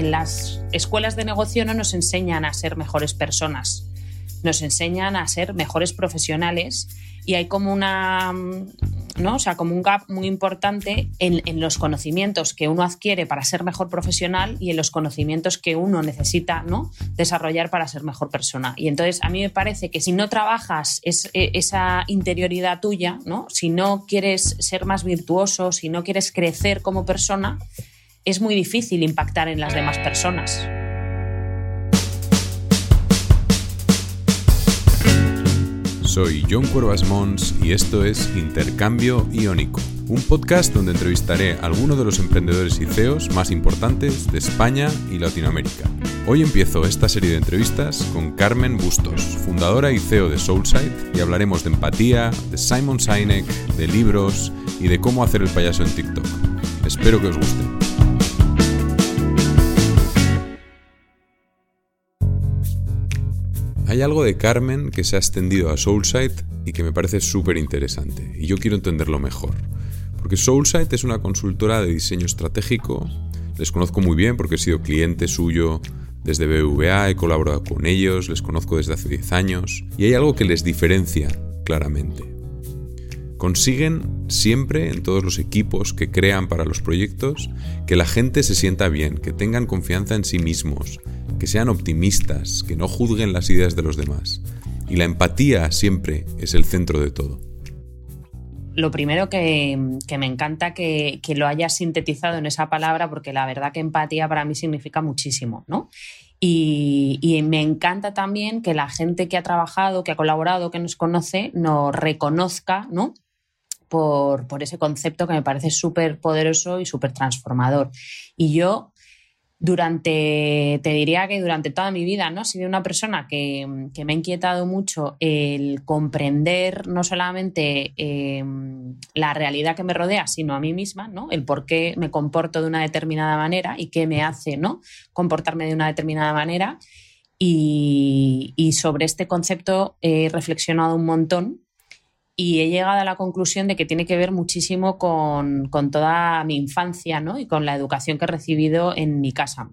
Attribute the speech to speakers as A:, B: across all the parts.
A: en las escuelas de negocio no nos enseñan a ser mejores personas, nos enseñan a ser mejores profesionales y hay como una ¿no? O sea, como un gap muy importante en, en, los conocimientos que uno adquiere para ser mejor profesional y en los conocimientos que uno necesita ¿no? desarrollar para ser mejor persona. Y entonces a mí me parece que si no trabajas es, e, esa interioridad tuya, ¿no? si no quieres ser más virtuoso, si no quieres crecer como persona, es muy difícil impactar en las demás personas.
B: Soy John Cuervas Mons y esto es Intercambio Iónico, un podcast donde entrevistaré a algunos de los emprendedores y CEOs más importantes de España y Latinoamérica. Hoy empiezo esta serie de entrevistas con Carmen Bustos, fundadora y CEO de Soulside, y hablaremos de empatía, de Simon Sinek, de libros y de cómo hacer el payaso en TikTok. Espero que os guste. Hay algo de Carmen que se ha extendido a Soulside y que me parece súper interesante, y yo quiero entenderlo mejor. Porque Soulside es una consultora de diseño estratégico, les conozco muy bien porque he sido cliente suyo desde BVA, he colaborado con ellos, les conozco desde hace 10 años, y hay algo que les diferencia claramente. Consiguen siempre en todos los equipos que crean para los proyectos que la gente se sienta bien, que tengan confianza en sí mismos, que sean optimistas, que no juzguen las ideas de los demás. Y la empatía siempre es el centro de todo.
A: Lo primero que, me encanta que, lo hayas sintetizado en esa palabra, porque la verdad que empatía para mí significa muchísimo, ¿no? Y, me encanta también que la gente que ha trabajado, que ha colaborado, que nos conoce, nos reconozca, ¿no? Por, por ese concepto que me parece súper poderoso y súper transformador. Y yo durante, te diría que durante toda mi vida, ¿no? He sido una persona que, me ha inquietado mucho el comprender no solamente em, la realidad que me rodea, sino a mí misma, ¿no? El por qué me comporto de una determinada manera y qué me hace, ¿no? Comportarme de una determinada manera. Y sobre este concepto he reflexionado un montón y he llegado a la conclusión de que tiene que ver muchísimo con, toda mi infancia ¿no? y con la educación que he recibido en mi casa.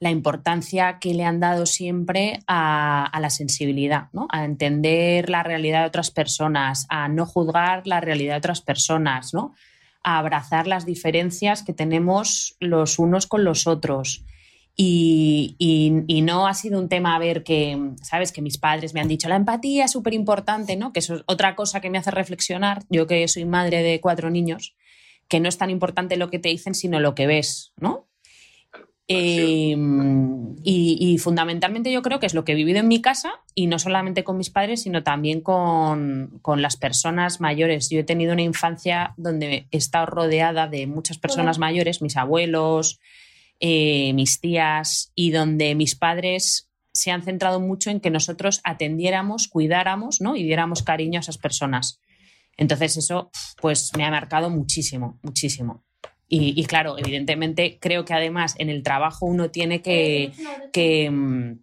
A: La importancia que le han dado siempre a, la sensibilidad, ¿no? a entender la realidad de otras personas, a no juzgar la realidad de otras personas, ¿no? a abrazar las diferencias que tenemos los unos con los otros, y, no ha sido un tema a ver que, sabes, que mis padres me han dicho, la empatía es súper importante, ¿no? Que eso es otra cosa que me hace reflexionar, yo que soy madre de cuatro niños, que no es tan importante lo que te dicen, sino lo que ves, ¿no? Em, y, fundamentalmente yo creo que es lo que he vivido en mi casa y no solamente con mis padres, sino también con, con las personas mayores. Yo he tenido una infancia donde he estado rodeada de muchas personas mayores, mis abuelos, eh, mis tías y donde mis padres se han centrado mucho en que nosotros atendiéramos, cuidáramos ¿no? y diéramos cariño a esas personas. Entonces eso pues me ha marcado muchísimo, muchísimo. Y, claro, evidentemente creo que además en el trabajo uno tiene que, que, mm,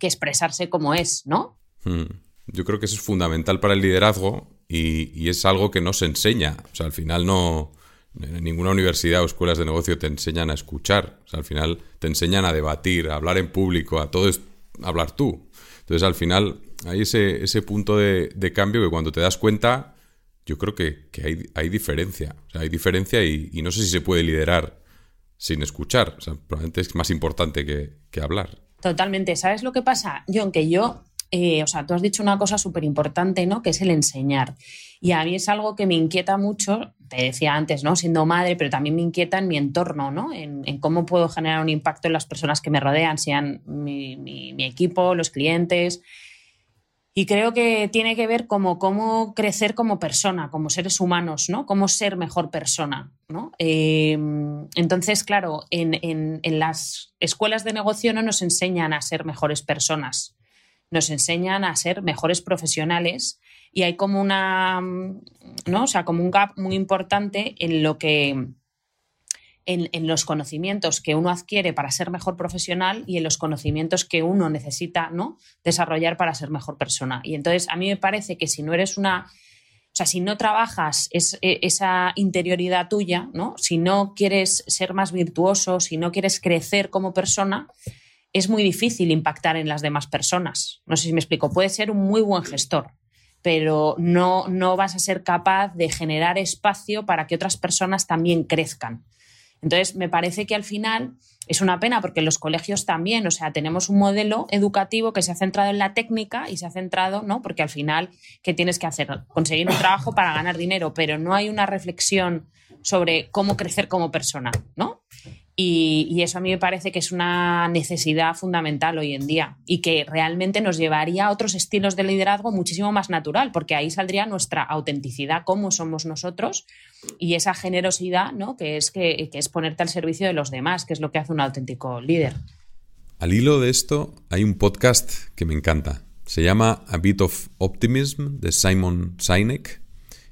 A: expresarse como es, ¿no?
B: Hmm. Yo creo que eso es fundamental para el liderazgo y, y, es algo que no se enseña. O sea, al final no, en ninguna universidad o escuelas de negocio te enseñan a escuchar. al final te enseñan a debatir, a hablar en público, a todo es hablar tú. Entonces, al final, hay ese, ese punto de, cambio que cuando te das cuenta, yo creo que, hay, diferencia. hay diferencia y, no sé si se puede liderar sin escuchar. probablemente es más importante que, que hablar.
A: Totalmente. ¿Sabes lo que pasa, John? Que yo eh, o sea, tú has dicho una cosa súper importante, ¿no? Que es el enseñar. Y a mí es algo que me inquieta mucho, te decía antes, ¿no? Siendo madre, pero también me inquieta en mi entorno, ¿no? En, cómo puedo generar un impacto en las personas que me rodean, sean mi, equipo, los clientes. Y creo que tiene que ver como cómo crecer como persona, como seres humanos, ¿no? Cómo ser mejor persona, ¿no? Eh, entonces, claro, en, en las escuelas de negocio no nos enseñan a ser mejores personas nos enseñan a ser mejores profesionales y hay como una, ¿no? O sea, como un gap muy importante en lo que en, los conocimientos que uno adquiere para ser mejor profesional y en los conocimientos que uno necesita ¿no? desarrollar para ser mejor persona. Y entonces a mí me parece que si no eres una o sea, si no trabajas e, esa interioridad tuya, ¿no? Si no quieres ser más virtuoso, si no quieres crecer como persona, es muy difícil impactar en las demás personas. No sé si me explico. Puedes ser un muy buen gestor, pero no, no vas a ser capaz de generar espacio para que otras personas también crezcan. Entonces, me parece que al final es una pena porque en los colegios también, o sea, tenemos un modelo educativo que se ha centrado en la técnica y se ha centrado, ¿no? Porque al final, ¿qué tienes que hacer? Conseguir un trabajo para ganar dinero, pero no hay una reflexión sobre cómo crecer como persona, ¿no? Y, eso a mí me parece que es una necesidad fundamental hoy en día y que realmente nos llevaría a otros estilos de liderazgo muchísimo más natural, porque ahí saldría nuestra autenticidad, cómo somos nosotros y esa generosidad, ¿no? que, es que, es ponerte al servicio de los demás, que es lo que hace un auténtico líder.
B: Al hilo de esto, hay un podcast que me encanta. Se llama A Bit of Optimism de Simon Sinek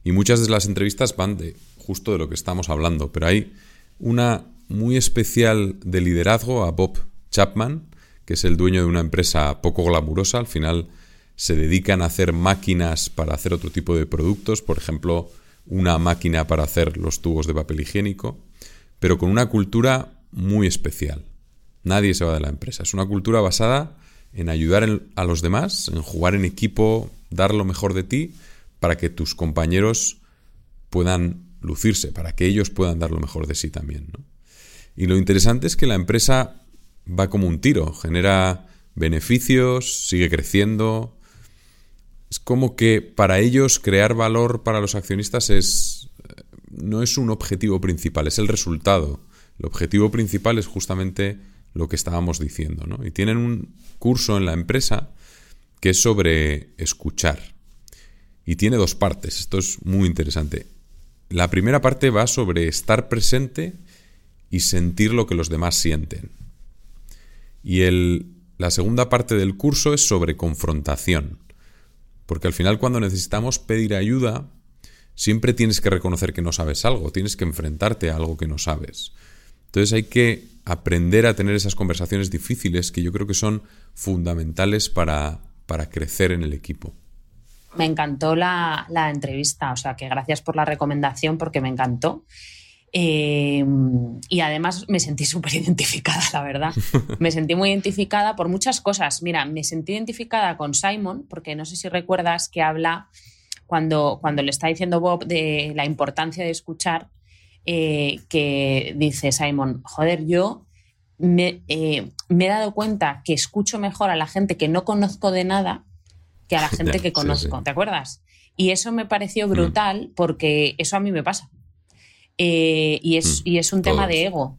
B: y muchas de las entrevistas van de justo de lo que estamos hablando, pero hay una muy especial de liderazgo a Bob Chapman, que es el dueño de una empresa poco glamurosa. Al final se dedican a hacer máquinas para hacer otro tipo de productos, por ejemplo, una máquina para hacer los tubos de papel higiénico, pero con una cultura muy especial. Nadie se va de la empresa. Es una cultura basada en ayudar a los demás, en jugar en equipo, dar lo mejor de ti para que tus compañeros puedan lucirse, para que ellos puedan dar lo mejor de sí también. ¿no? Y lo interesante es que la empresa va como un tiro, genera beneficios, sigue creciendo. Es como que para ellos crear valor para los accionistas es no es un objetivo principal, es el resultado. El objetivo principal es justamente lo que estábamos diciendo, ¿no? Y tienen un curso en la empresa que es sobre escuchar. Y tiene dos partes, esto es muy interesante. La primera parte va sobre estar presente y sentir lo que los demás sienten. Y el, la segunda parte del curso es sobre confrontación. Porque al final cuando necesitamos pedir ayuda, siempre tienes que reconocer que no sabes algo, tienes que enfrentarte a algo que no sabes. Entonces hay que aprender a tener esas conversaciones difíciles que yo creo que son fundamentales para, para crecer en el equipo.
A: Me encantó la, la entrevista, o sea que gracias por la recomendación porque me encantó. Em, y además me sentí súper identificada, la verdad. Me sentí muy identificada por muchas cosas. Mira, me sentí identificada con Simon, porque no sé si recuerdas que habla cuando, cuando le está diciendo Bob de la importancia de escuchar, eh, que dice Simon, joder, yo me, eh, me, he dado cuenta que escucho mejor a la gente que no conozco de nada que a la gente que conozco, ¿te acuerdas? Y eso me pareció mm. brutal porque eso a mí me pasa. Eh, y, es, mm, y, es, un tema de ego.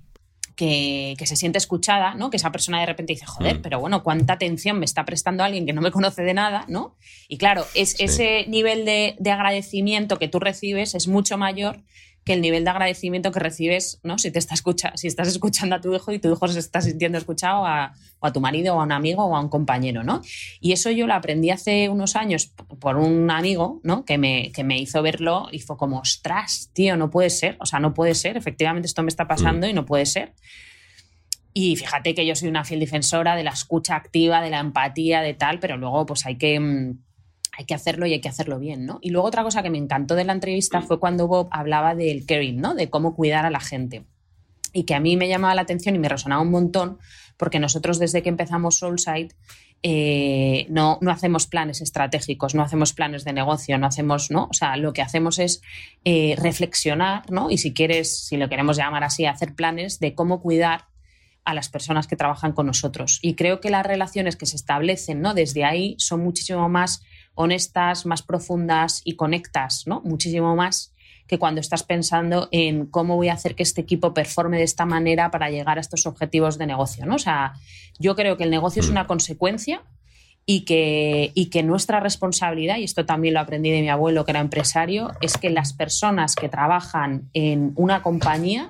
A: Que, se siente escuchada, ¿no? Que esa persona de repente dice, joder, mm. pero bueno, cuánta atención me está prestando alguien que no me conoce de nada, ¿no? Y claro, es, ese nivel de, de, agradecimiento que tú recibes es mucho mayor que el nivel de agradecimiento que recibes, ¿no? Si te está escucha, si estás escuchando a tu hijo y tu hijo se está sintiendo escuchado a, o a tu marido o a un amigo o a un compañero, ¿no? Y eso yo lo aprendí hace unos años por un amigo, ¿no? Que me, que me hizo verlo y fue como, ostras, tío, no puede ser, o sea, no puede ser, efectivamente esto me está pasando mm. y no puede ser. Y fíjate que yo soy una fiel defensora de la escucha activa, de la empatía, de tal, pero luego pues hay que mm, hay que hacerlo y hay que hacerlo bien, ¿no? Y luego otra cosa que me encantó de la entrevista fue cuando Bob hablaba del caring, ¿no? De cómo cuidar a la gente. Y que a mí me llamaba la atención y me resonaba un montón, porque nosotros desde que empezamos Soulside eh, no, no, hacemos planes estratégicos, no hacemos planes de negocio, no hacemos, ¿no? O sea, lo que hacemos es eh, reflexionar, ¿no? Y si quieres, si lo queremos llamar así, hacer planes de cómo cuidar a las personas que trabajan con nosotros. Y creo que las relaciones que se establecen, ¿no? Desde ahí son muchísimo más honestas, más profundas y conectas, ¿no? Muchísimo más que cuando estás pensando en cómo voy a hacer que este equipo performe de esta manera para llegar a estos objetivos de negocio, ¿no? O sea, yo creo que el negocio es una consecuencia y que, y que nuestra responsabilidad, y esto también lo aprendí de mi abuelo que era empresario, es que las personas que trabajan en una compañía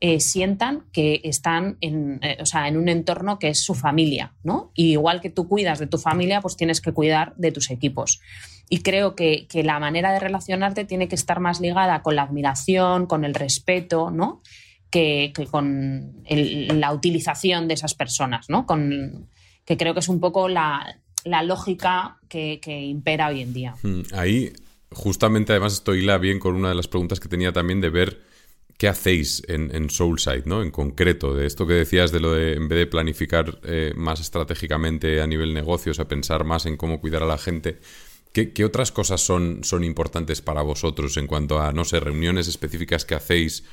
A: eh, sientan que están en, eh, en un entorno que es su familia, ¿no? Y igual que tú cuidas de tu familia, pues tienes que cuidar de tus equipos. Y creo que, la manera de relacionarte tiene que estar más ligada con la admiración, con el respeto, ¿no? Que, con la utilización de esas personas, ¿no? Con, que creo que es un poco la, lógica que, impera hoy en día.
B: Hmm, ahí justamente además esto hila bien con una de las preguntas que tenía también de ver qué hacéis en, Soulside, ¿no? En concreto, de esto que decías de lo de en vez de planificar eh, más estratégicamente a nivel negocios, a pensar más en cómo cuidar a la gente. ¿Qué, otras cosas son, son importantes para vosotros en cuanto a, no sé, reuniones específicas que hacéis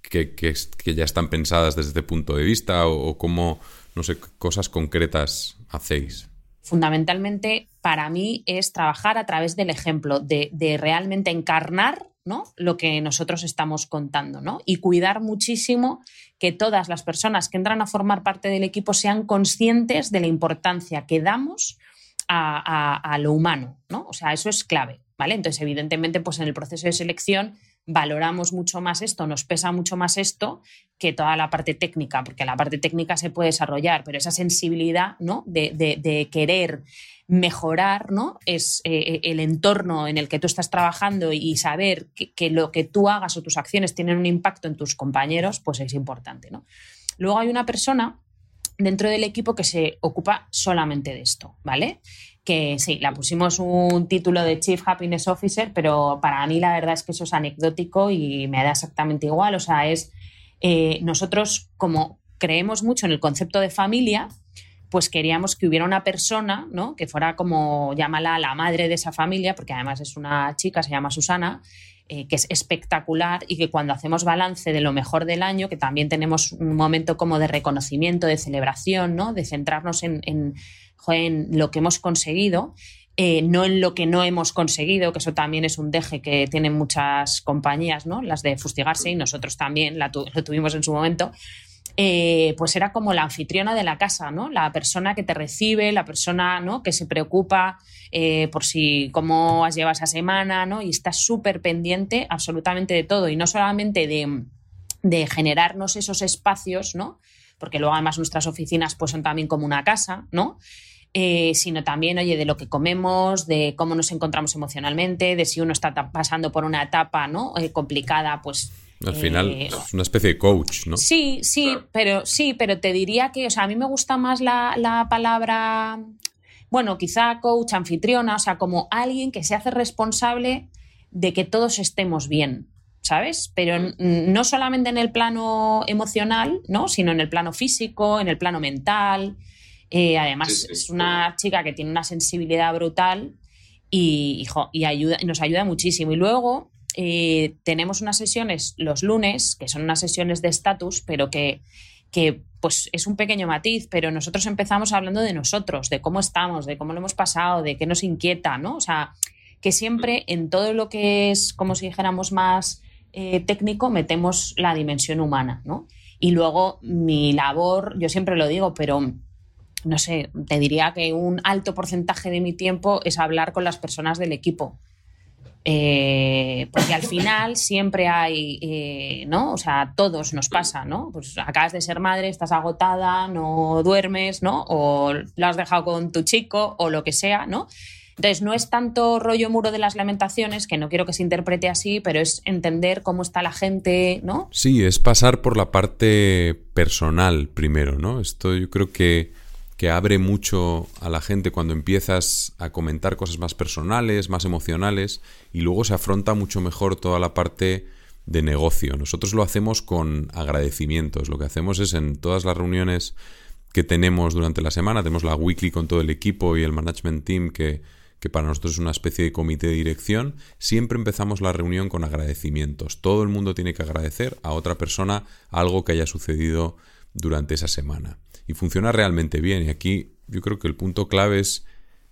B: que, que, ya están pensadas desde este punto de vista o, o cómo, no sé, cosas concretas hacéis?
A: fundamentalmente para mí es trabajar a través del ejemplo, de, realmente encarnar ¿no? lo que nosotros estamos contando ¿no? y cuidar muchísimo que todas las personas que entran a formar parte del equipo sean conscientes de la importancia que damos a, a lo humano. ¿no? O sea, eso es clave. ¿vale? Entonces, evidentemente, pues en el proceso de selección valoramos mucho más esto, nos pesa mucho más esto que toda la parte técnica, porque la parte técnica se puede desarrollar, pero esa sensibilidad ¿no? de, querer mejorar ¿no? es eh, el entorno en el que tú estás trabajando y saber que, lo que tú hagas o tus acciones tienen un impacto en tus compañeros, pues es importante. ¿no? Luego hay una persona dentro del equipo que se ocupa solamente de esto, ¿vale? Que sí, la pusimos un título de Chief Happiness Officer, pero para mí la verdad es que eso es anecdótico y me da exactamente igual. O sea, es eh, nosotros como creemos mucho en el concepto de familia, pues queríamos que hubiera una persona, ¿no? Que fuera como, llámala la madre de esa familia, porque además es una chica, se llama Susana, eh, que es espectacular y que cuando hacemos balance de lo mejor del año, que también tenemos un momento como de reconocimiento, de celebración, ¿no? De centrarnos en en lo que hemos conseguido, eh, no en lo que no hemos conseguido, que eso también es un deje que tienen muchas compañías, ¿no? Las de fustigarse y nosotros también lo tuvimos en su momento. Eh, pues era como la anfitriona de la casa, ¿no? La persona que te recibe, la persona ¿no? que se preocupa eh, por si cómo has llevado esa semana, ¿no? Y está súper pendiente absolutamente de todo. Y no solamente de, generarnos esos espacios, ¿no? Porque luego además nuestras oficinas pues son también como una casa, ¿no? Eh, sino también, oye, de lo que comemos, de cómo nos encontramos emocionalmente, de si uno está pasando por una etapa ¿no? Complicada, pues
B: al final eh, es una especie de coach, ¿no?
A: Sí, sí, pero sí, pero te diría que, o sea, a mí me gusta más la, la, palabra, bueno, quizá coach, anfitriona, o sea, como alguien que se hace responsable de que todos estemos bien, ¿sabes? Pero no solamente en el plano emocional, ¿no? Sino en el plano físico, en el plano mental. Eh, además, es una chica que tiene una sensibilidad brutal y, y, ayuda, nos ayuda muchísimo. Y luego eh, tenemos unas sesiones los lunes, que son unas sesiones de estatus, pero que, que pues es un pequeño matiz, pero nosotros empezamos hablando de nosotros, de cómo estamos, de cómo lo hemos pasado, de qué nos inquieta, ¿no? O sea, que siempre en todo lo que es, como si dijéramos más eh, técnico, metemos la dimensión humana, ¿no? Y luego mi labor, yo siempre lo digo, pero no sé, te diría que un alto porcentaje de mi tiempo es hablar con las personas del equipo. Eh, porque al final siempre hay, eh, ¿no? O sea, todos nos pasa, ¿no? Pues acabas de ser madre, estás agotada, no duermes, ¿no? O lo has dejado con tu chico o lo que sea, ¿no? Entonces, no es tanto rollo muro de las lamentaciones, que no quiero que se interprete así, pero es entender cómo está la gente, ¿no?
B: Sí, es pasar por la parte personal primero, ¿no? Esto yo creo que que abre mucho a la gente cuando empiezas a comentar cosas más personales, más emocionales, y luego se afronta mucho mejor toda la parte de negocio. Nosotros lo hacemos con agradecimientos. Lo que hacemos es en todas las reuniones que tenemos durante la semana, tenemos la weekly con todo el equipo y el management team que, que para nosotros es una especie de comité de dirección, siempre empezamos la reunión con agradecimientos. Todo el mundo tiene que agradecer a otra persona algo que haya sucedido durante esa semana y funciona realmente bien. Y aquí yo creo que el punto clave es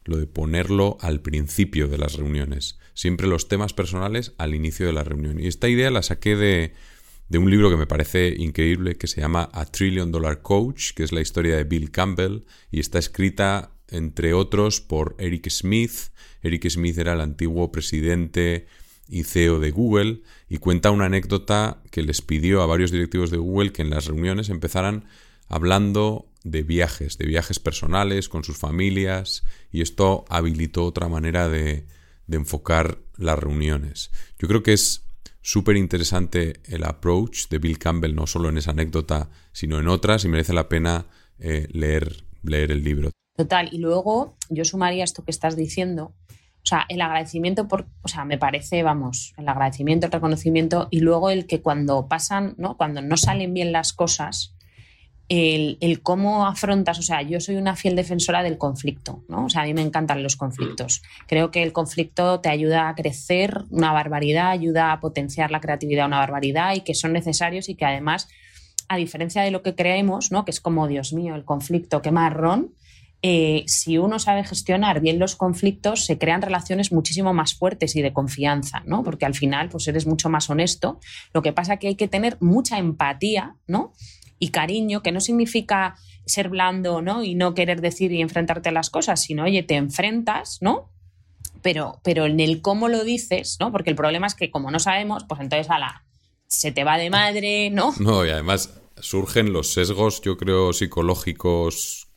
B: lo de ponerlo al principio de las reuniones. Siempre los temas personales al inicio de la reunión. Y esta idea la saqué de, de un libro que me parece increíble que se llama A Trillion Dollar Coach, que es la historia de Bill Campbell y está escrita entre otros por Eric Smith. Eric Smith era el antiguo presidente y CEO de Google y cuenta una anécdota que les pidió a varios directivos de Google que en las reuniones empezaran hablando de viajes, de viajes personales con sus familias y esto habilitó otra manera de, enfocar las reuniones. Yo creo que es súper interesante el approach de Bill Campbell, no solo en esa anécdota, sino en otras, y merece la pena eh, leer, leer el libro.
A: Total, y luego yo sumaría esto que estás diciendo, O sea, el agradecimiento por, o sea, me parece, vamos, el agradecimiento, el reconocimiento y luego el que cuando pasan, ¿no? Cuando no salen bien las cosas, el, el, cómo afrontas, o sea, yo soy una fiel defensora del conflicto, ¿no? O sea, a mí me encantan los conflictos. Creo que el conflicto te ayuda a crecer una barbaridad, ayuda a potenciar la creatividad una barbaridad y que son necesarios y que además, a diferencia de lo que creemos, ¿no? Que es como, Dios mío, el conflicto, qué marrón, eh, si uno sabe gestionar bien los conflictos, se crean relaciones muchísimo más fuertes y de confianza, ¿no? Porque al final, pues eres mucho más honesto. Lo que pasa es que hay que tener mucha empatía, ¿no? Y cariño, que no significa ser blando, ¿no? Y no querer decir y enfrentarte a las cosas, sino, oye, te enfrentas, ¿no? Pero, pero en el cómo lo dices, ¿no? Porque el problema es que como no sabemos, pues entonces a la se te va de madre, ¿no?
B: No, y además surgen los sesgos, yo creo, psicológicos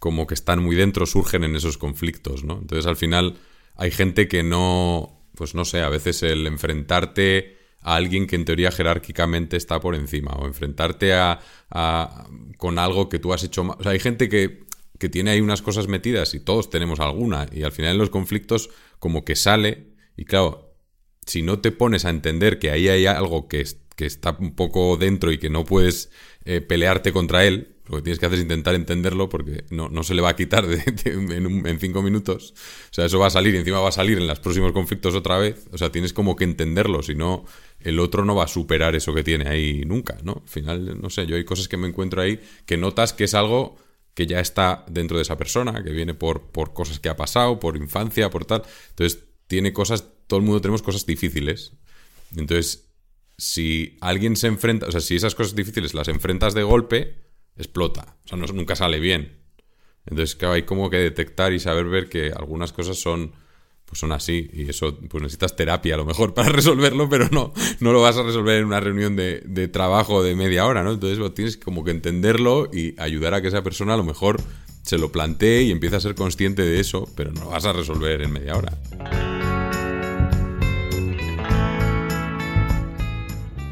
B: como que están muy dentro, surgen en esos conflictos, ¿no? Entonces al final hay gente que no, pues no sé, a veces el enfrentarte a alguien que en teoría jerárquicamente está por encima o enfrentarte a, con algo que tú has hecho mal. O sea, hay gente que, que tiene ahí unas cosas metidas y todos tenemos alguna y al final en los conflictos como que sale y claro, si no te pones a entender que ahí hay algo que, que está un poco dentro y que no puedes eh, pelearte contra él, lo que tienes que hacer es intentar entenderlo porque no, se le va a quitar en, cinco minutos. O sea, eso va a salir y encima va a salir en los próximos conflictos otra vez. O sea, tienes como que entenderlo, si no, el otro no va a superar eso que tiene ahí nunca, ¿no? Al final, no sé, yo hay cosas que me encuentro ahí que notas que es algo que ya está dentro de esa persona, que viene por, por cosas que ha pasado, por infancia, por tal. Entonces, tiene cosas, todo el mundo tenemos cosas difíciles. Entonces, si alguien se enfrenta, o sea, si esas cosas difíciles las enfrentas de golpe, explota. O sea, nunca sale bien. Entonces, claro, hay como que detectar y saber ver que algunas cosas son pues son así y eso pues necesitas terapia a lo mejor para resolverlo pero no no lo vas a resolver en una reunión de, de trabajo de media hora no entonces tienes como que entenderlo y ayudar a que esa persona a lo mejor se lo plantee y empiece a ser consciente de eso pero no lo vas a resolver en media hora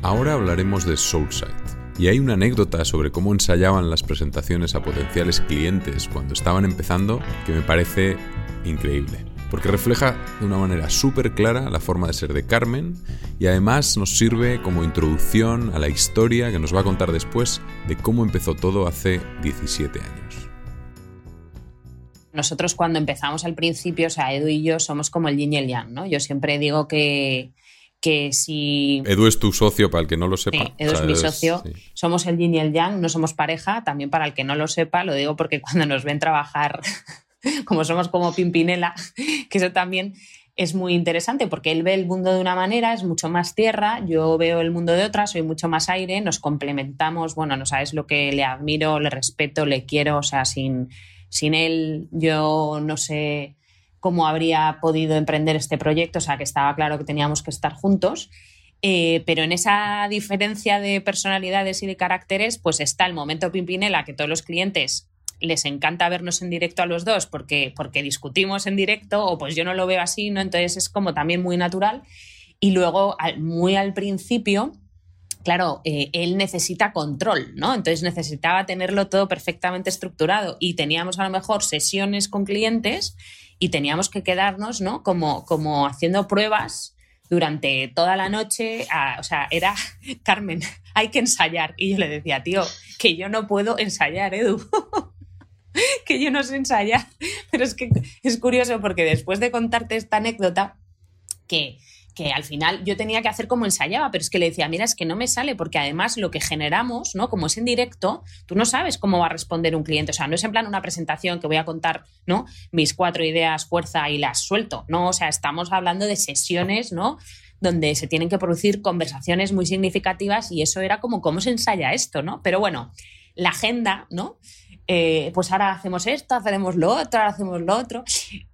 B: ahora hablaremos de Soulside y hay una anécdota sobre cómo ensayaban las presentaciones a potenciales clientes cuando estaban empezando que me parece increíble. Porque refleja de una manera súper clara la forma de ser de Carmen y además nos sirve como introducción a la historia que nos va a contar después de cómo empezó todo hace 17 años.
A: Nosotros cuando empezamos al principio, o sea, Edu y yo somos como el yin y el yang, ¿no? Yo siempre digo que, que si...
B: Edu es tu socio, para el que no lo sepa.
A: Edu es mi socio. Somos el yin y el yang, no somos pareja. También para el que no lo sepa, lo digo porque cuando nos ven trabajar, como somos como Pimpinela, que eso también es muy interesante porque él ve el mundo de una manera, es mucho más tierra, yo veo el mundo de otra, soy mucho más aire, nos complementamos, bueno, no sabes lo que le admiro, le respeto, le quiero, o sea, sin, sin él yo no sé cómo habría podido emprender este proyecto, o sea que estaba claro que teníamos que estar juntos. Eh, pero en esa diferencia de personalidades y de caracteres, pues está el momento Pimpinela, que todos los clientes les encanta vernos en directo a los dos porque, porque discutimos en directo, o pues yo no lo veo así, ¿no? Entonces es como también muy natural. Y luego, muy al principio, claro, eh, él necesita control, ¿no? Entonces necesitaba tenerlo todo perfectamente estructurado y teníamos a lo mejor sesiones con clientes y teníamos que quedarnos, ¿no? Como, como haciendo pruebas durante toda la noche, o sea, era, Carmen, hay que ensayar. Y yo le decía, tío, que yo no puedo ensayar, Edu. que yo no sé ensayar. Pero es que es curioso porque después de contarte esta anécdota, que que al final yo tenía que hacer como ensayaba, pero es que le decía, mira, es que no me sale, porque además lo que generamos, ¿no? Como es en directo, tú no sabes cómo va a responder un cliente. O sea, no es en plan una presentación que voy a contar, ¿no? Mis cuatro ideas, fuerza y las suelto. No, o sea, estamos hablando de sesiones, ¿no? Donde se tienen que producir conversaciones muy significativas y eso era como cómo se ensaya esto, ¿no? Pero bueno, la agenda, ¿no? Eh, pues ahora hacemos esto, hacemos lo otro, ahora hacemos lo otro.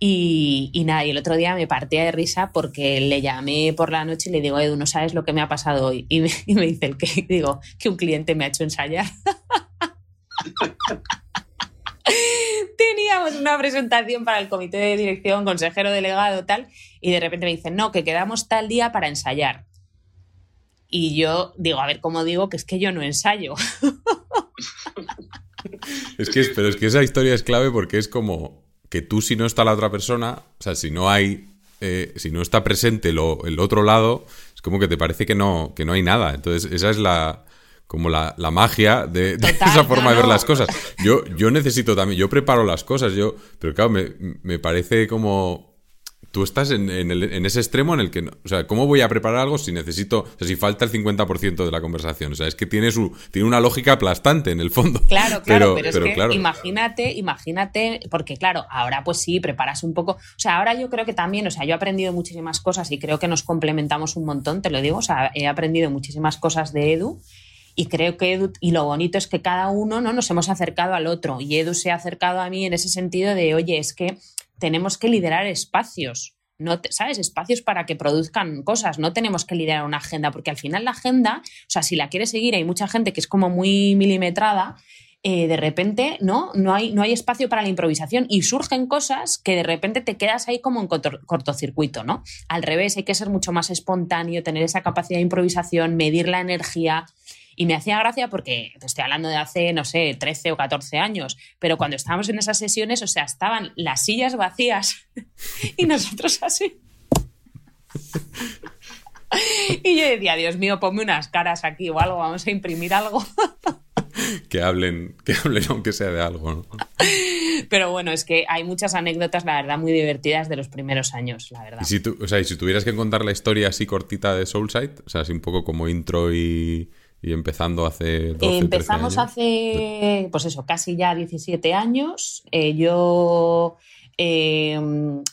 A: Y, nada, y el otro día me partía de risa porque le llamé por la noche y le digo, Edu, no sabes lo que me ha pasado hoy. Y me, dice el que, digo, que un cliente me ha hecho ensayar. Teníamos una presentación para el comité de dirección, consejero delegado, tal, y de repente me dicen, no, que quedamos tal día para ensayar. Y yo digo, a ver, ¿cómo digo? Que es que yo no ensayo.
B: Es que, pero es que esa historia es clave porque es como que tú si no está la otra persona, o sea, si no hay eh, si no está presente lo, el otro lado, es como que te parece que no, que no hay nada. Entonces, esa es la como la, magia de, esa forma de ver las cosas. Yo, yo necesito también, yo preparo las cosas, yo, pero claro, me, me parece como tú estás en, ese extremo en el que, o sea, ¿cómo voy a preparar algo si necesito, o sea, si falta el 50% de la conversación? O sea, es que tiene, su, tiene una lógica aplastante en el fondo.
A: Claro, claro, pero, es que imagínate, imagínate, porque claro, ahora pues sí, preparas un poco, o sea, ahora yo creo que también, o sea, yo he aprendido muchísimas cosas y creo que nos complementamos un montón, te lo digo, o sea, he aprendido muchísimas cosas de Edu. Y creo que Edu, y lo bonito es que cada uno ¿no? nos hemos acercado al otro. Y Edu se ha acercado a mí en ese sentido de, oye, es que tenemos que liderar espacios. No ¿Sabes? Espacios para que produzcan cosas. No tenemos que liderar una agenda, porque al final la agenda, o sea, si la quieres seguir, hay mucha gente que es como muy milimetrada. Eh, de repente no, no, hay, no hay espacio para la improvisación y surgen cosas que de repente te quedas ahí como en cortocircuito, ¿no? Al revés, hay que ser mucho más espontáneo, tener esa capacidad de improvisación, medir la energía. Y me hacía gracia porque te estoy hablando de hace, no sé, 13 o 14 años, pero cuando estábamos en esas sesiones, o sea, estaban las sillas vacías y nosotros así. Y yo decía, Dios mío, ponme unas caras aquí o algo, vamos a imprimir algo.
B: Que hablen, que hablen aunque sea de algo, ¿no?
A: Pero bueno, es que hay muchas anécdotas, la verdad, muy divertidas de los primeros años, la verdad.
B: Y si, tú, o sea, y si tuvieras que contar la historia así cortita de Soulside, o sea, así un poco como intro y, y empezando hace 12,
A: Empezamos hace, pues eso, casi ya 17 años. Eh, yo eh,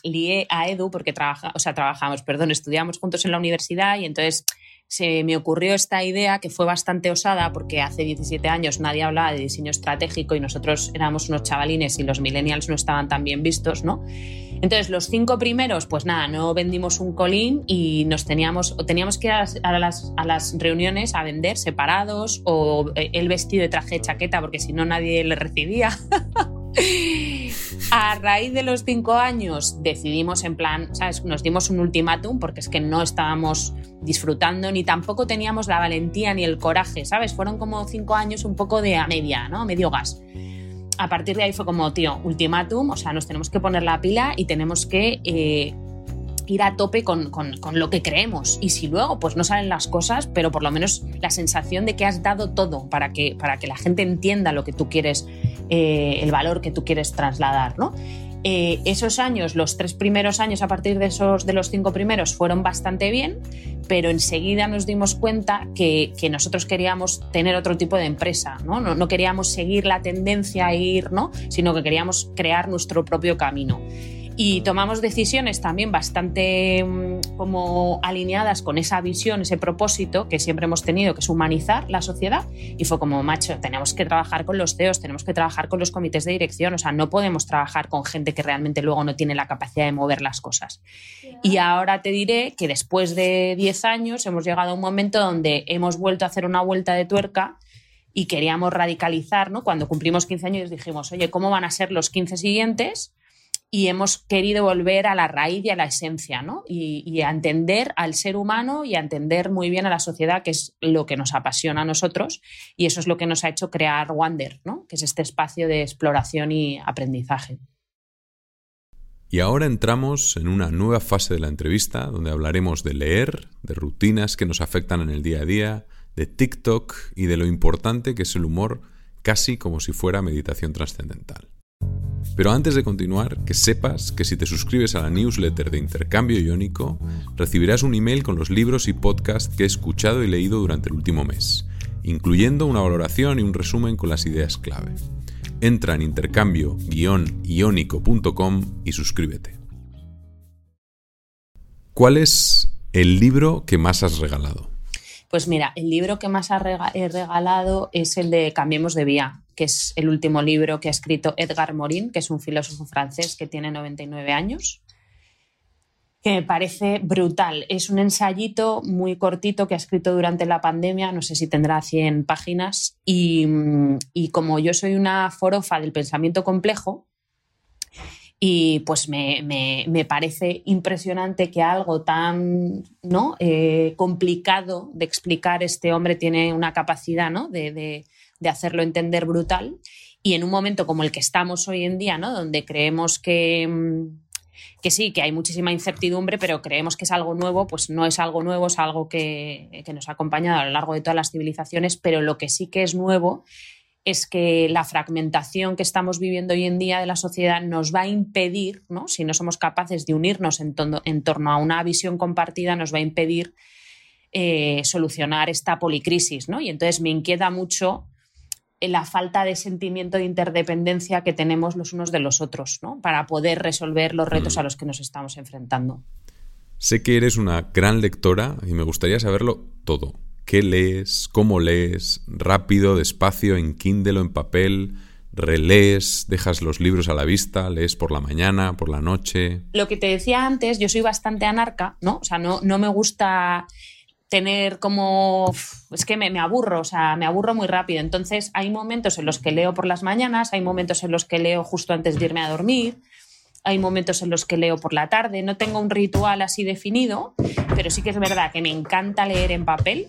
A: lié a Edu porque trabaja, o sea, trabajamos, perdón, estudiamos juntos en la universidad y entonces se me ocurrió esta idea que fue bastante osada porque hace 17 años nadie hablaba de diseño estratégico y nosotros éramos unos chavalines y los millennials no estaban tan bien vistos, ¿no? Entonces, los cinco primeros, pues nada, no vendimos un colín y nos teníamos, o teníamos que ir a las, a las reuniones a vender separados o eh, el vestido de traje de chaqueta porque si no nadie le recibía. A raíz de los cinco años decidimos en plan, ¿sabes? Nos dimos un ultimátum porque es que no estábamos disfrutando ni tampoco teníamos la valentía ni el coraje, ¿sabes? Fueron como cinco años un poco de a media, ¿no? Medio gas a partir de ahí fue como, tío, ultimátum, o sea, nos tenemos que poner la pila y tenemos que eh, ir a tope con, lo que creemos. Y si luego pues no salen las cosas, pero por lo menos la sensación de que has dado todo para que, para que la gente entienda lo que tú quieres, eh, el valor que tú quieres trasladar, ¿no? Eh, esos años, los tres primeros años a partir de, esos, de los cinco primeros, fueron bastante bien, pero enseguida nos dimos cuenta que, nosotros queríamos tener otro tipo de empresa, ¿no? ¿no? queríamos seguir la tendencia a ir, ¿no? sino que queríamos crear nuestro propio camino y tomamos decisiones también bastante mm, como alineadas con esa visión, ese propósito que siempre hemos tenido, que es humanizar la sociedad. Y fue como, macho, tenemos que trabajar con los CEOs, tenemos que trabajar con los comités de dirección, o sea, no podemos trabajar con gente que realmente luego no tiene la capacidad de mover las cosas. Y ahora te diré que después de 10 años hemos llegado a un momento donde hemos vuelto a hacer una vuelta de tuerca y queríamos radicalizar, ¿no? Cuando cumplimos 15 años dijimos, oye, ¿cómo van a ser los 15 siguientes? Y hemos querido volver a la raíz y a la esencia, ¿no? Y, a entender al ser humano y a entender muy bien a la sociedad, que es lo que nos apasiona a nosotros, y eso es lo que nos ha hecho crear Wander, ¿no? Que es este espacio de exploración y aprendizaje.
B: Y ahora entramos en una nueva fase de la entrevista donde hablaremos de leer, de rutinas que nos afectan en el día a día, de TikTok y de lo importante que es el humor, casi como si fuera meditación trascendental. Pero antes de continuar, que sepas que si te suscribes a la newsletter de Intercambio Iónico, recibirás un email con los libros y podcasts que he escuchado y leído durante el último mes, incluyendo una valoración y un resumen con las ideas clave. Entra en intercambio-iónico.com y suscríbete. ¿Cuál es el libro que más has regalado?
A: Pues mira, el libro que más he regalado es el de Cambiemos de Vía, que es el último libro que ha escrito Edgar Morin, que es un filósofo francés que tiene 99 años, que me parece brutal. Es un ensayito muy cortito que ha escrito durante la pandemia, no sé si tendrá 100 páginas, y, como yo soy una forofa del pensamiento complejo, y pues me, parece impresionante que algo tan ¿no? Eh, complicado de explicar este hombre tiene una capacidad ¿no? de hacerlo entender brutal. Y en un momento como el que estamos hoy en día, ¿no? donde creemos que, mm, que sí, que hay muchísima incertidumbre, pero creemos que es algo nuevo, pues no es algo nuevo, es algo que, que nos ha acompañado a lo largo de todas las civilizaciones, pero lo que sí que es nuevo es que la fragmentación que estamos viviendo hoy en día de la sociedad nos va a impedir, ¿no? si no somos capaces de unirnos en, en torno a una visión compartida, nos va a impedir eh, solucionar esta policrisis. ¿no? Y entonces me inquieta mucho la falta de sentimiento de interdependencia que tenemos los unos de los otros, ¿no? Para poder resolver los retos a mm. los que nos estamos enfrentando.
B: Sé que eres una gran lectora y me gustaría saberlo todo. ¿Qué lees? ¿Cómo lees? ¿Rápido, despacio, en Kindle o en papel? ¿Relees? ¿Dejas los libros a la vista? ¿Lees por la mañana, por la noche?
A: Lo que te decía antes, yo soy bastante anarca, ¿no? O sea, no, no me gusta tener como... Es que me, aburro, o sea, me aburro muy rápido. Entonces hay momentos en los que leo por las mañanas, hay momentos en los que leo justo antes de irme a dormir, hay momentos en los que leo por la tarde. No tengo un ritual así definido, pero sí que es verdad que me encanta leer en papel.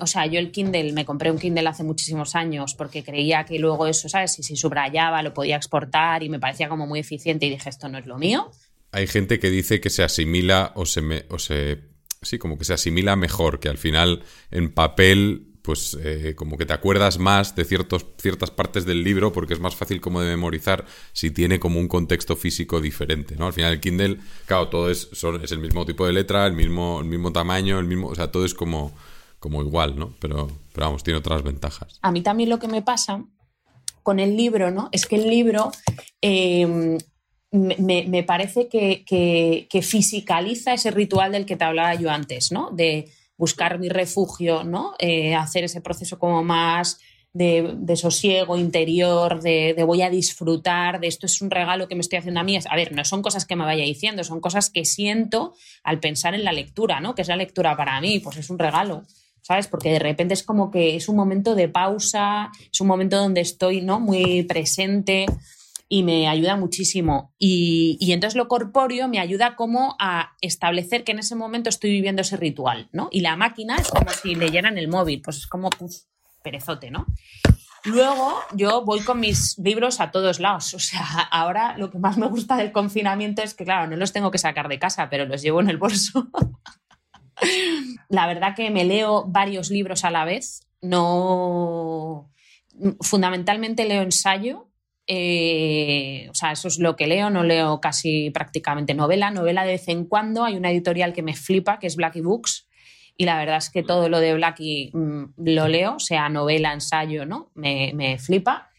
A: O sea, yo el Kindle, me compré un Kindle hace muchísimos años porque creía que luego eso, ¿sabes? Si, si subrayaba lo podía exportar y me parecía como muy eficiente y dije, esto no es lo mío.
B: Hay gente que dice que se asimila o se, me, o se sí, como que se asimila mejor, que al final en papel pues eh, como que te acuerdas más de ciertos, ciertas partes del libro porque es más fácil como de memorizar si tiene como un contexto físico diferente, ¿no? Al final el Kindle, claro, todo es, es el mismo tipo de letra, el mismo, el mismo tamaño, el mismo, o sea, todo es como, como igual, ¿no? Pero, pero vamos, tiene otras ventajas.
A: A mí también lo que me pasa con el libro, ¿no? Es que el libro eh, me, parece que, fisicaliza ese ritual del que te hablaba yo antes, ¿no? De buscar mi refugio, ¿no? Eh, hacer ese proceso como más de, sosiego interior, de, voy a disfrutar, de esto es un regalo que me estoy haciendo a mí. A ver, no son cosas que me vaya diciendo, son cosas que siento al pensar en la lectura, ¿no? Que es la lectura para mí, pues es un regalo. ¿Sabes? Porque de repente es como que es un momento de pausa, es un momento donde estoy ¿no? muy presente y me ayuda muchísimo. Y, entonces lo corpóreo me ayuda como a establecer que en ese momento estoy viviendo ese ritual, ¿no? Y la máquina es como si leyeran el móvil, pues es como perezote, ¿no? Luego yo voy con mis libros a todos lados. O sea, ahora lo que más me gusta del confinamiento es que, claro, no los tengo que sacar de casa, pero los llevo en el bolso. la verdad que me leo varios libros a la vez. No. Fundamentalmente leo ensayo eh, o sea, eso es lo que leo, no leo casi prácticamente novela. Novela de vez en cuando, hay una editorial que me flipa, que es Blackie Books, y la verdad es que todo lo de Blackie mm, lo leo, sea novela, ensayo, ¿no? Me, flipa.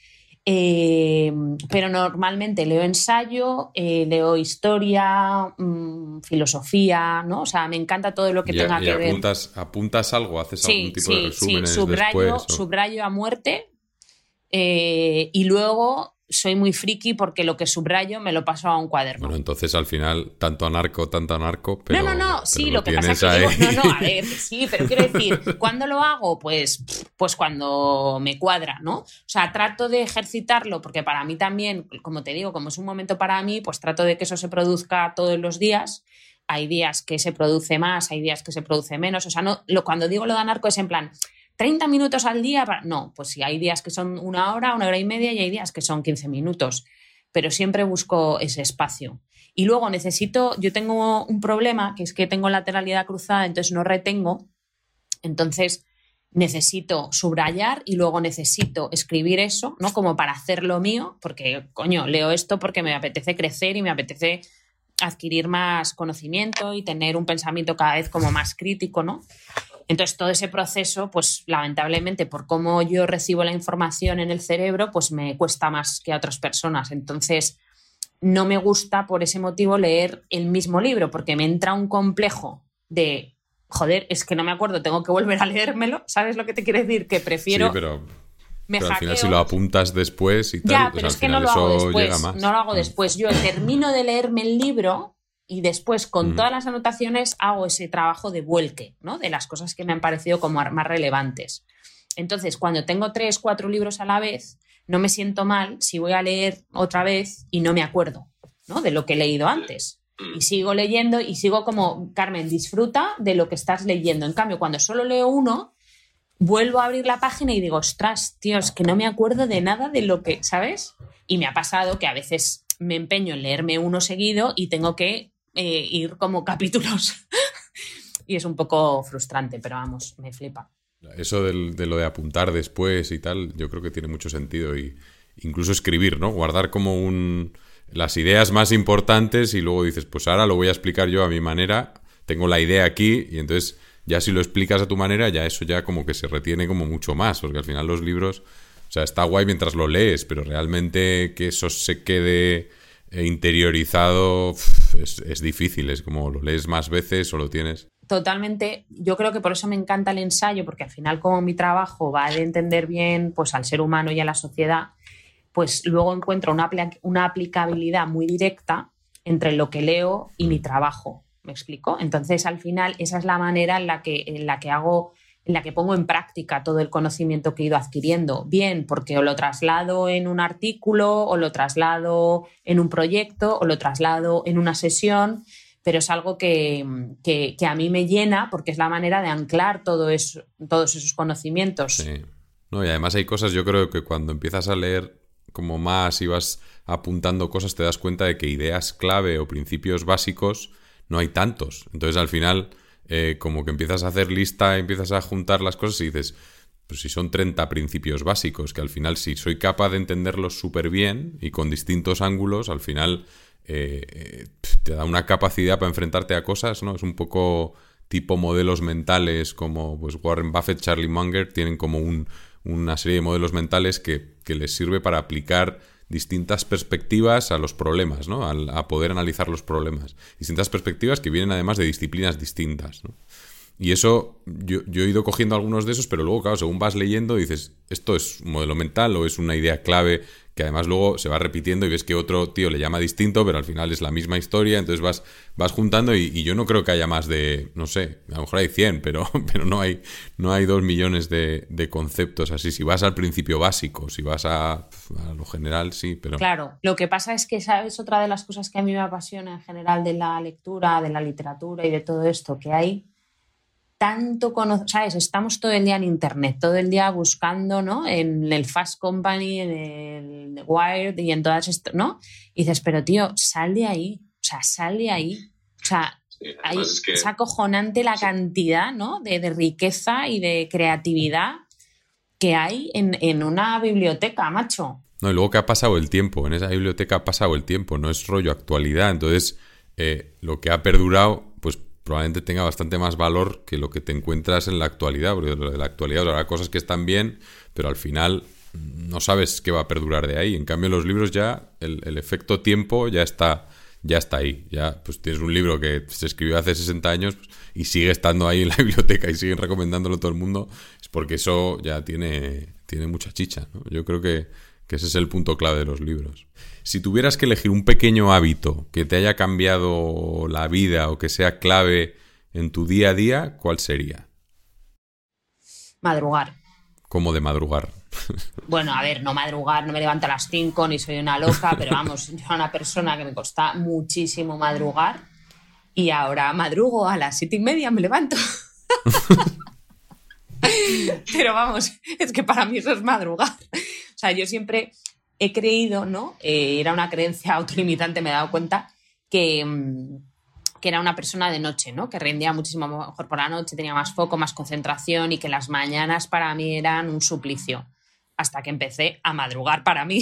A: Eh, pero normalmente leo ensayo, eh, leo historia, mm, filosofía, ¿no? O sea, me encanta todo lo que tenga que
B: apuntas,
A: ver.
B: ¿Apuntas algo? ¿Haces algún tipo de resumen?
A: Sí, subrayo, subrayo a muerte. y luego soy muy friki porque lo que subrayo me lo paso a un cuaderno.
B: Bueno, entonces al final, tanto anarco, tanto anarco, pero.
A: No, no, no, sí, lo, que pasa es que digo, no, no, a ver, sí, pero quiero decir, ¿cuándo lo hago? Pues, pues cuando me cuadra, ¿no? O sea, trato de ejercitarlo porque para mí también, como te digo, como es un momento para mí, pues trato de que eso se produzca todos los días. Hay días que se produce más, hay días que se produce menos. O sea, no, lo, cuando digo lo de anarco es en plan, 30 minutos al día. No, pues si hay días que son una hora, una hora y media y hay días que son 15 minutos, pero siempre busco ese espacio. Y luego necesito, yo tengo un problema, que es que tengo lateralidad cruzada, entonces no retengo, entonces necesito subrayar y luego necesito escribir eso, ¿no? Como para hacerlo mío, porque, coño, leo esto porque me apetece crecer y me apetece adquirir más conocimiento y tener un pensamiento cada vez como más crítico, ¿no? Entonces, todo ese proceso, pues lamentablemente, por cómo yo recibo la información en el cerebro, pues me cuesta más que a otras personas. Entonces, no me gusta por ese motivo leer el mismo libro, porque me entra un complejo de, joder, es que no me acuerdo, tengo que volver a leérmelo. ¿Sabes lo que te quiero decir? Que prefiero...
B: Sí, pero... al final si lo apuntas después y tal,
A: ya, pero es que no lo hago después. No lo hago después. Yo termino de leerme el libro y después con todas las anotaciones hago ese trabajo de vuelque, ¿no? De las cosas que me han parecido como más relevantes. Entonces, cuando tengo tres, cuatro libros a la vez, no me siento mal si voy a leer otra vez y no me acuerdo, ¿no? De lo que he leído antes. Y sigo leyendo y sigo como, Carmen, disfruta de lo que estás leyendo. En cambio, cuando solo leo uno, vuelvo a abrir la página y digo, ostras, tío, es que no me acuerdo de nada de lo que, ¿sabes? Y me ha pasado que a veces me empeño en leerme uno seguido y tengo que eh, ir como capítulos. y es un poco frustrante, pero vamos, me flipa.
B: Eso de lo de apuntar después y tal, yo creo que tiene mucho sentido. Y incluso escribir, ¿no? Guardar como un las ideas más importantes y luego dices, pues ahora lo voy a explicar yo a mi manera, tengo la idea aquí y entonces ya si lo explicas a tu manera, ya eso ya como que se retiene como mucho más, porque al final los libros, o sea, está guay mientras lo lees, pero realmente que eso se quede interiorizado es, es difícil, es como lo lees más veces o lo tienes
A: totalmente, yo creo que por eso me encanta el ensayo, porque al final como mi trabajo va de entender bien pues al ser humano y a la sociedad, pues luego encuentro una, una aplicabilidad muy directa entre lo que leo y mi trabajo. ¿Me explico? Entonces, al final, esa es la manera en la que, en la que hago, en la que pongo en práctica todo el conocimiento que he ido adquiriendo. Bien, porque o lo traslado en un artículo, o lo traslado en un proyecto, o lo traslado en una sesión, pero es algo que, a mí me llena porque es la manera de anclar todo eso, todos esos conocimientos.
B: Sí. No, y además hay cosas, yo creo que cuando empiezas a leer como más y vas apuntando cosas, te das cuenta de que ideas clave o principios básicos no hay tantos. Entonces al final, eh, como que empiezas a hacer lista, empiezas a juntar las cosas y dices, pues si son 30 principios básicos, que al final si soy capaz de entenderlos súper bien y con distintos ángulos, al final eh, eh, te da una capacidad para enfrentarte a cosas, ¿no? Es un poco tipo modelos mentales como pues Warren Buffett, Charlie Munger, tienen como un, una serie de modelos mentales que, les sirve para aplicar distintas perspectivas a los problemas, ¿no? A, poder analizar los problemas. Distintas perspectivas que vienen además de disciplinas distintas, ¿no? Y eso, yo, yo, he ido cogiendo algunos de esos, pero luego, claro, según vas leyendo, dices, ¿esto es un modelo mental o es una idea clave que además luego se va repitiendo y ves que otro tío le llama distinto, pero al final es la misma historia, entonces vas, vas juntando y, yo no creo que haya más de, no sé, a lo mejor hay 100, pero, pero no, hay, no hay dos millones de, conceptos así. Si vas al principio básico, si vas a, a, lo general, sí, pero...
A: Claro, lo que pasa es que, ¿sabes? Otra de las cosas que a mí me apasiona en general de la lectura, de la literatura y de todo esto, que hay tanto ¿sabes? Estamos todo el día en Internet, todo el día buscando, ¿no? En el Fast Company, en el Wired y en todas estas, ¿no? Y dices, pero tío, sal de ahí, o sea, sal de ahí. O sea, es, acojonante la cantidad, ¿no? De, riqueza y de creatividad que hay en, una biblioteca, macho.
B: No, y luego que ha pasado el tiempo, en esa biblioteca ha pasado el tiempo, no es rollo actualidad, entonces eh, lo que ha perdurado probablemente tenga bastante más valor que lo que te encuentras en la actualidad, porque en la actualidad habrá cosas que están bien, pero al final no sabes qué va a perdurar de ahí. En cambio, en los libros ya el, efecto tiempo ya está, ya está ahí. Ya pues tienes un libro que se escribió hace 60 años y sigue estando ahí en la biblioteca y siguen recomendándolo todo el mundo, es porque eso ya tiene, tiene mucha chicha. Yo creo que ese es el punto clave de los libros. Si tuvieras que elegir un pequeño hábito que te haya cambiado la vida o que sea clave en tu día a día, ¿cuál sería?
A: Madrugar.
B: ¿Cómo de madrugar?
A: Bueno, a ver, no madrugar, no me levanto a las 5 ni soy una loca, pero vamos, yo soy una persona que me cuesta muchísimo madrugar y ahora madrugo a las siete y media, me levanto. pero vamos, es que para mí eso es madrugar. O sea, yo siempre he creído, ¿no? Eh, era una creencia autolimitante, me he dado cuenta, que, mm, que, era una persona de noche, ¿no? Que rendía muchísimo mejor por la noche, tenía más foco, más concentración y que las mañanas para mí eran un suplicio. Hasta que empecé a madrugar para mí.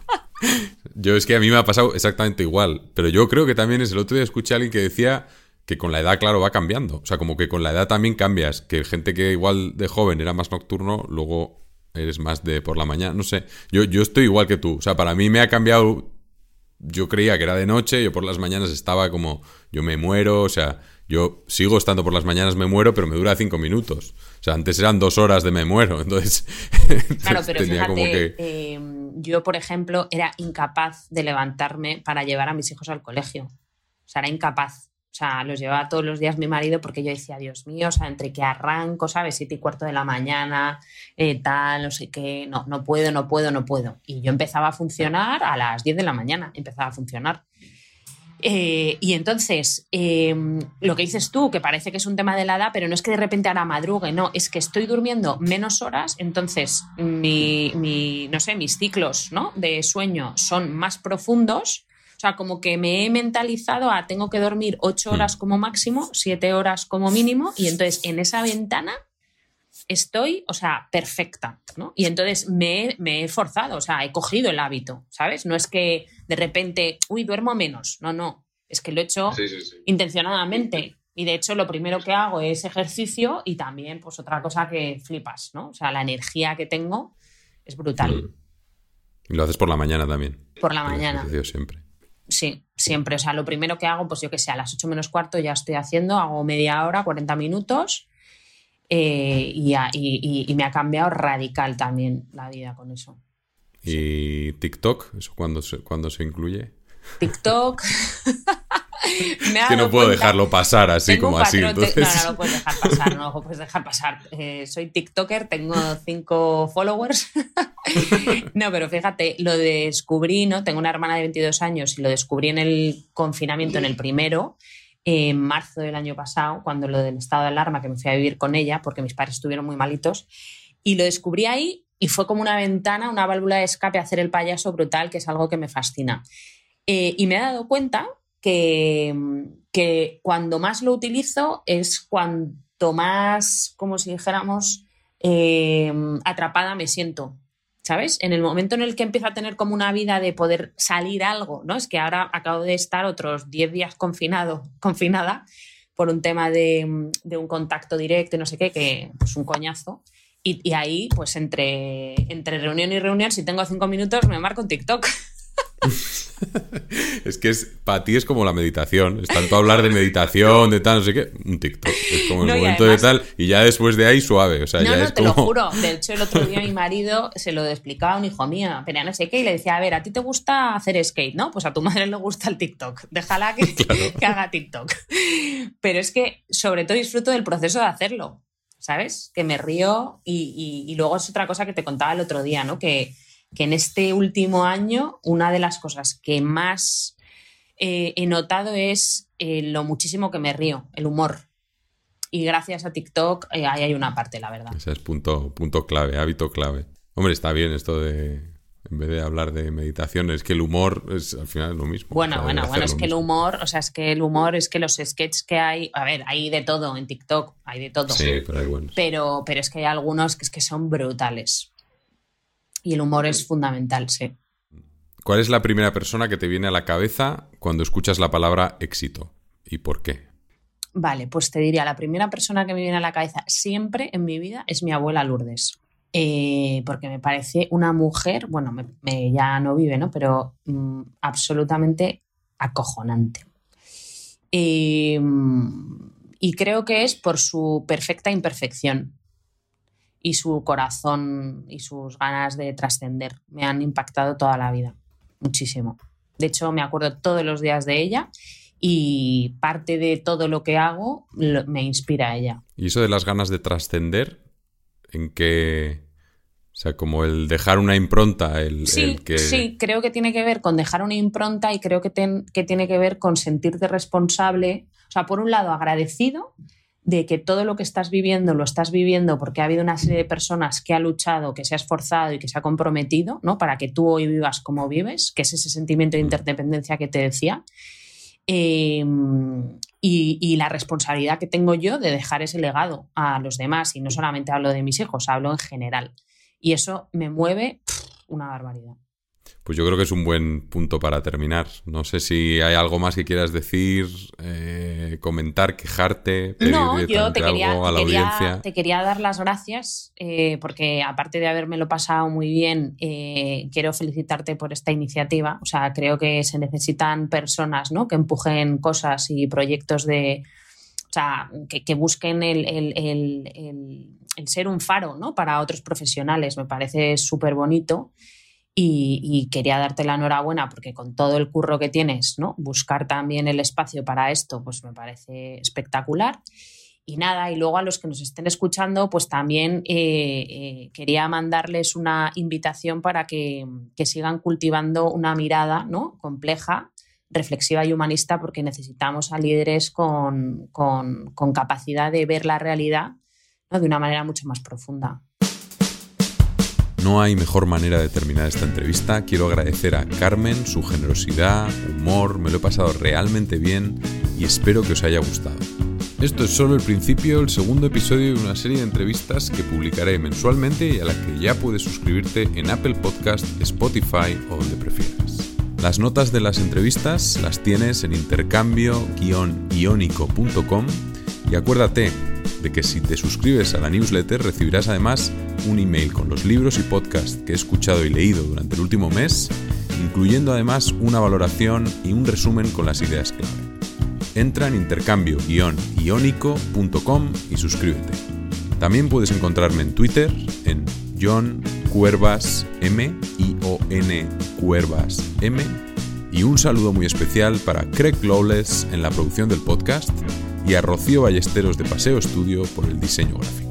B: yo es que a mí me ha pasado exactamente igual, pero yo creo que también es el otro día escuché a alguien que decía que con la edad, claro, va cambiando. O sea, como que con la edad también cambias. Que gente que igual de joven era más nocturno, luego eres más de por la mañana, no sé. Yo, yo estoy igual que tú. O sea, para mí me ha cambiado. Yo creía que era de noche, yo por las mañanas estaba como, yo me muero, o sea, yo sigo estando por las mañanas, me muero, pero me dura cinco minutos. O sea, antes eran dos horas de me muero, entonces...
A: Claro, pero fíjate, eh, yo, por ejemplo, era incapaz de levantarme para llevar a mis hijos al colegio. O sea, era incapaz. O sea, los llevaba todos los días mi marido porque yo decía, Dios mío, o sea, entre que arranco, ¿sabes? Siete y cuarto de la mañana, eh, tal, no sé qué, no, no puedo, no puedo, no puedo. Y yo empezaba a funcionar a las 10 de la mañana, empezaba a funcionar. Eh, y entonces, em, lo que dices tú, que parece que es un tema de la edad, pero no es que de repente ahora madrugue, no, es que estoy durmiendo menos horas, entonces mi, no sé, mis ciclos ¿no? de sueño son más profundos. O sea, como que me he mentalizado a tengo que dormir ocho hmm. horas como máximo, siete horas como mínimo, y entonces en esa ventana estoy, o sea, perfecta, ¿no? Y entonces me, me, he forzado, o sea, he cogido el hábito, ¿sabes? No es que de repente, uy, duermo menos, no, no, es que lo he hecho intencionadamente. Y de hecho lo primero que hago es ejercicio y también pues otra cosa que flipas, ¿no? O sea, la energía que tengo es brutal. Mm.
B: Y lo haces por la mañana también.
A: Por la mañana.
B: siempre.
A: Sí, siempre. O sea, lo primero que hago, pues yo que sé, a las 8 menos cuarto ya estoy haciendo, hago media hora, 40 minutos eh, y, me ha cambiado radical también la vida con eso.
B: ¿Y TikTok? ¿Eso cuándo se, cuando se incluye?
A: TikTok.
B: que no puedo dejarlo pasar así como así. No,
A: no lo puedes dejar pasar, no lo puedes dejar pasar. Eh, soy TikToker, tengo cinco followers. no, pero fíjate, lo descubrí, ¿no? Tengo una hermana de 22 años y lo descubrí en el confinamiento, en el primero en marzo del año pasado, cuando lo del estado de alarma, que me fui a vivir con ella, porque mis padres estuvieron muy malitos, y lo descubrí ahí y fue como una ventana, una válvula de escape a hacer el payaso brutal, que es algo que me fascina. Eh, y me he dado cuenta que, que, cuando más lo utilizo es cuanto más, como si dijéramos, eh, atrapada me siento. ¿sabes? En el momento en el que empiezo a tener como una vida de poder salir algo, ¿no? Es que ahora acabo de estar otros 10 días confinado, confinada por un tema de, un contacto directo y no sé qué, que es un coñazo. Y, ahí, pues entre, entre reunión y reunión, si tengo cinco minutos, me marco un TikTok.
B: es que es, para ti es como la meditación. Es tanto hablar de meditación, de tal, no sé qué, un TikTok. Es como el momento de tal, y ya después de ahí suave. O sea, no, no,
A: te lo juro. De hecho, el otro día mi marido se lo explicaba a un hijo mío, pero no sé qué, y le decía, a ver, a ti te gusta hacer skate, ¿no? Pues a tu madre le gusta el TikTok. Déjala que, que haga TikTok. Pero es que sobre todo disfruto del proceso de hacerlo. ¿Sabes? Que me río y, y luego es otra cosa que te contaba el otro día, ¿no? Que, que en este último año una de las cosas que más eh, he notado es eh, lo muchísimo que me río, el humor. Y gracias a TikTok eh, ahí hay una parte, la verdad.
B: Ese es punto, punto clave, hábito clave. Hombre, está bien esto de, en vez de hablar de meditación, es que el humor es al final lo mismo.
A: Bueno, bueno, bueno, es que el humor, o sea, es que el humor es que los sketches que hay, a ver, hay de todo en TikTok, hay de todo.
B: Sí, pero hay buenos.
A: Pero, pero es que hay algunos que, es que son brutales. Y el humor es fundamental, sí.
B: ¿Cuál es la primera persona que te viene a la cabeza cuando escuchas la palabra éxito? ¿Y por qué?
A: Vale, pues te diría, la primera persona que me viene a la cabeza siempre en mi vida es mi abuela Lourdes. Eh, porque me parece una mujer, bueno, me, ya no vive, ¿no? Pero mm, absolutamente acojonante. Eh, y creo que es por su perfecta imperfección y su corazón y sus ganas de trascender. Me han impactado toda la vida, muchísimo. De hecho, me acuerdo todos los días de ella y parte de todo lo que hago me inspira a ella.
B: ¿Y eso de las ganas de trascender? ¿En qué...? O sea, como el dejar una impronta, el,
A: sí,
B: que...
A: Sí, creo que tiene que ver con dejar una impronta y creo que, que tiene que ver con sentirte responsable. O sea, por un lado, agradecido de que todo lo que estás viviendo lo estás viviendo porque ha habido una serie de personas que ha luchado, que se ha esforzado y que se ha comprometido, ¿no? Para que tú hoy vivas como vives, que es ese sentimiento de interdependencia que te decía. Em, y, la responsabilidad que tengo yo de dejar ese legado a los demás. Y no solamente hablo de mis hijos, hablo en general. Y eso me mueve una barbaridad.
B: Pues yo creo que es un buen punto para terminar. No sé si hay algo más que quieras decir, eh, comentar, quejarte, no, yo te quería, a la audiencia.
A: Te quería dar las gracias eh, porque aparte de habérmelo pasado muy bien, eh, quiero felicitarte por esta iniciativa. O sea, creo que se necesitan personas ¿no? que empujen cosas y proyectos de... O sea, que, busquen el, el, ser un faro ¿no? para otros profesionales. Me parece súper bonito. Y, quería darte la enhorabuena porque con todo el curro que tienes, ¿no? Buscar también el espacio para esto, pues me parece espectacular. Y nada, y luego a los que nos estén escuchando, pues también eh, eh, quería mandarles una invitación para que, sigan cultivando una mirada ¿no? compleja reflexiva y humanista porque necesitamos a líderes con, capacidad de ver la realidad de una manera mucho más profunda.
B: No hay mejor manera de terminar esta entrevista. Quiero agradecer a Carmen su generosidad, humor, me lo he pasado realmente bien y espero que os haya gustado. Esto es solo el principio, el segundo episodio de una serie de entrevistas que publicaré mensualmente y a la que ya puedes suscribirte en Apple Podcast, Spotify o donde prefieras. Las notas de las entrevistas las tienes en intercambio-iónico.com y acuérdate de que si te suscribes a la newsletter recibirás además un email con los libros y podcasts que he escuchado y leído durante el último mes, incluyendo además una valoración y un resumen con las ideas clave. Entra en intercambio-iónico.com y suscríbete. También puedes encontrarme en Twitter en John Cuervas M, I O N Cuervas M, y un saludo muy especial para Craig Lawless en la producción del podcast y a Rocío Ballesteros de Paseo Estudio por el diseño gráfico.